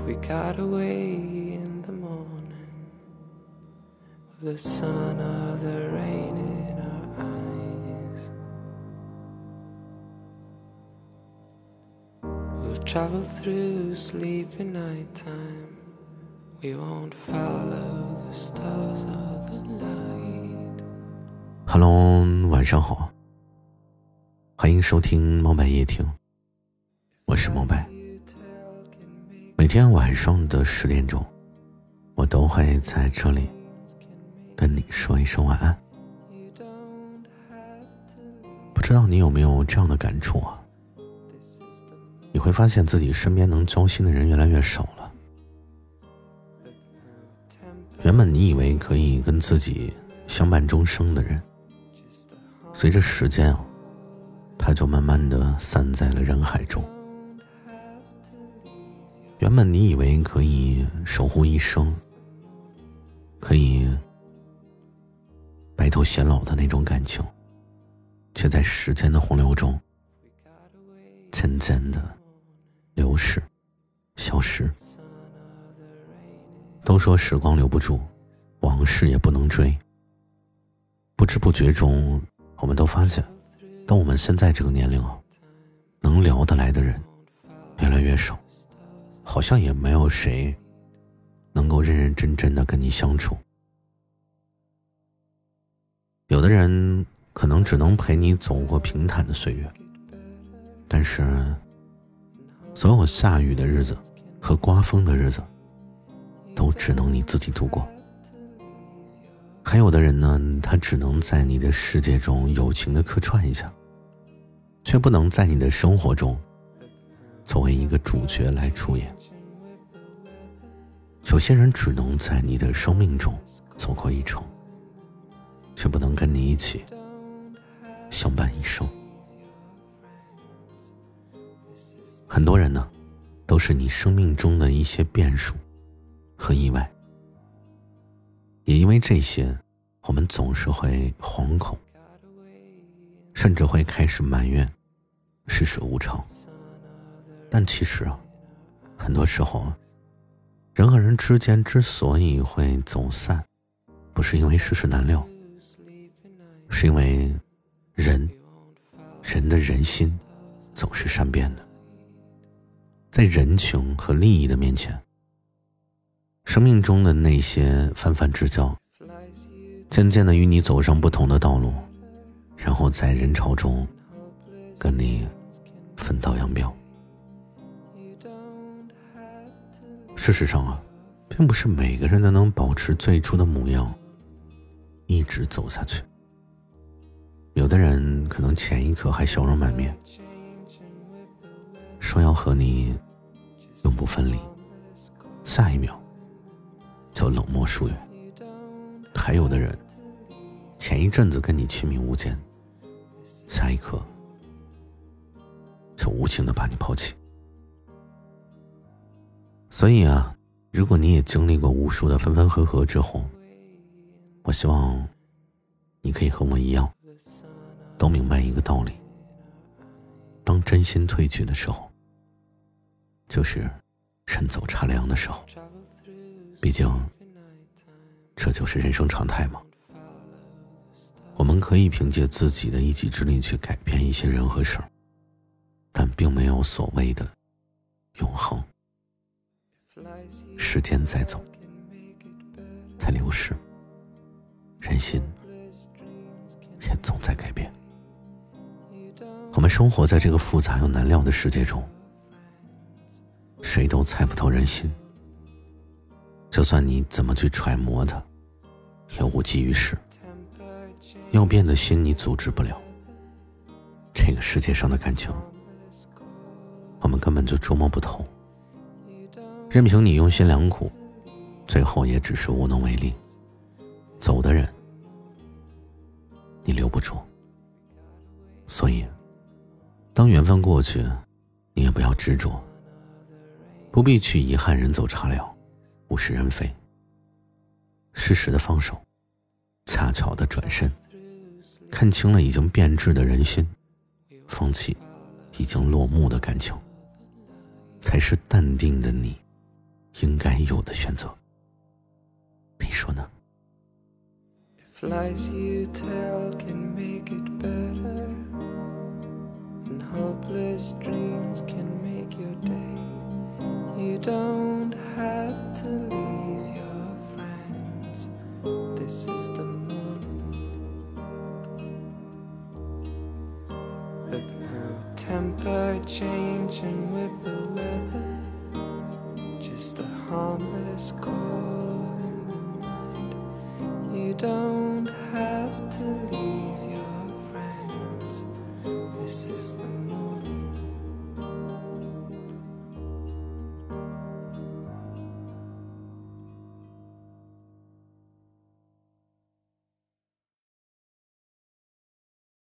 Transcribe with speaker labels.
Speaker 1: if we got away in the morning with the sun or the rain in our eyes. We'll travel through sleepy nighttime. We won't follow the stars or the light.
Speaker 2: Hello，晚上好，欢迎收听猫白夜听，我是猫白。 每天晚上的十点钟，我都会在这里跟你说一声晚安。不知道你有没有这样的感触啊？你会发现自己身边能交心的人越来越少了。原本你以为可以跟自己相伴终生的人，随着时间啊，他就慢慢的散在了人海中。原本你以为可以守护一生，可以白头偕老的那种感情，却在时间的洪流中渐渐的流逝、消失。都说时光留不住，往事也不能追。不知不觉中，我们都发现，到我们现在这个年龄啊，能聊得来的人越来越少，好像也没有谁能够认认真真的跟你相处。有的人可能只能陪你走过平坦的岁月，但是，所有下雨的日子和刮风的日子。都只能你自己度过。还有的人呢，他只能在你的世界中友情的客串一下，却不能在你的生活中作为一个主角来出演。有些人只能在你的生命中走过一程，却不能跟你一起相伴一生。很多人呢，都是你生命中的一些变数。和意外，也因为这些，我们总是会惶恐，甚至会开始埋怨世事无常。但其实啊，很多时候，人和人之间之所以会走散，不是因为世事难料，是因为人，人的人心总是善变的，在人情和利益的面前。生命中的那些泛泛之交，渐渐的与你走上不同的道路，然后在人潮中跟你分道扬镳。事实上啊，并不是每个人都能保持最初的模样，一直走下去。有的人可能前一刻还笑容满面，说要和你永不分离，下一秒。就冷漠疏远，还有的人，前一阵子跟你亲密无间，下一刻就无情的把你抛弃。所以啊，如果你也经历过无数的分分合合之后，我希望你可以和我一样，都明白一个道理：当真心褪去的时候，就是人走茶凉的时候。毕竟，这就是人生常态嘛。我们可以凭借自己的一己之力去改变一些人和事儿，但并没有所谓的永恒。时间在走，在流逝，人心也总在改变。我们生活在这个复杂又难料的世界中，谁都猜不透人心。就算你怎么去揣摩它，也无济于事。要变的心你阻止不了。这个世界上的感情，我们根本就捉摸不透。任凭你用心良苦，最后也只是无能为力。走的人，你留不住。所以，当缘分过去，你也不要执着，不必去遗憾人走茶凉。物是人非，适时的放手，恰巧的转身，看清了已经变质的人心，放弃已经落幕的感情，才是淡定的你
Speaker 1: 应该有的选择。你说呢？
Speaker 3: temper changing with the weather. Harmless call in the night. You don't have to leave.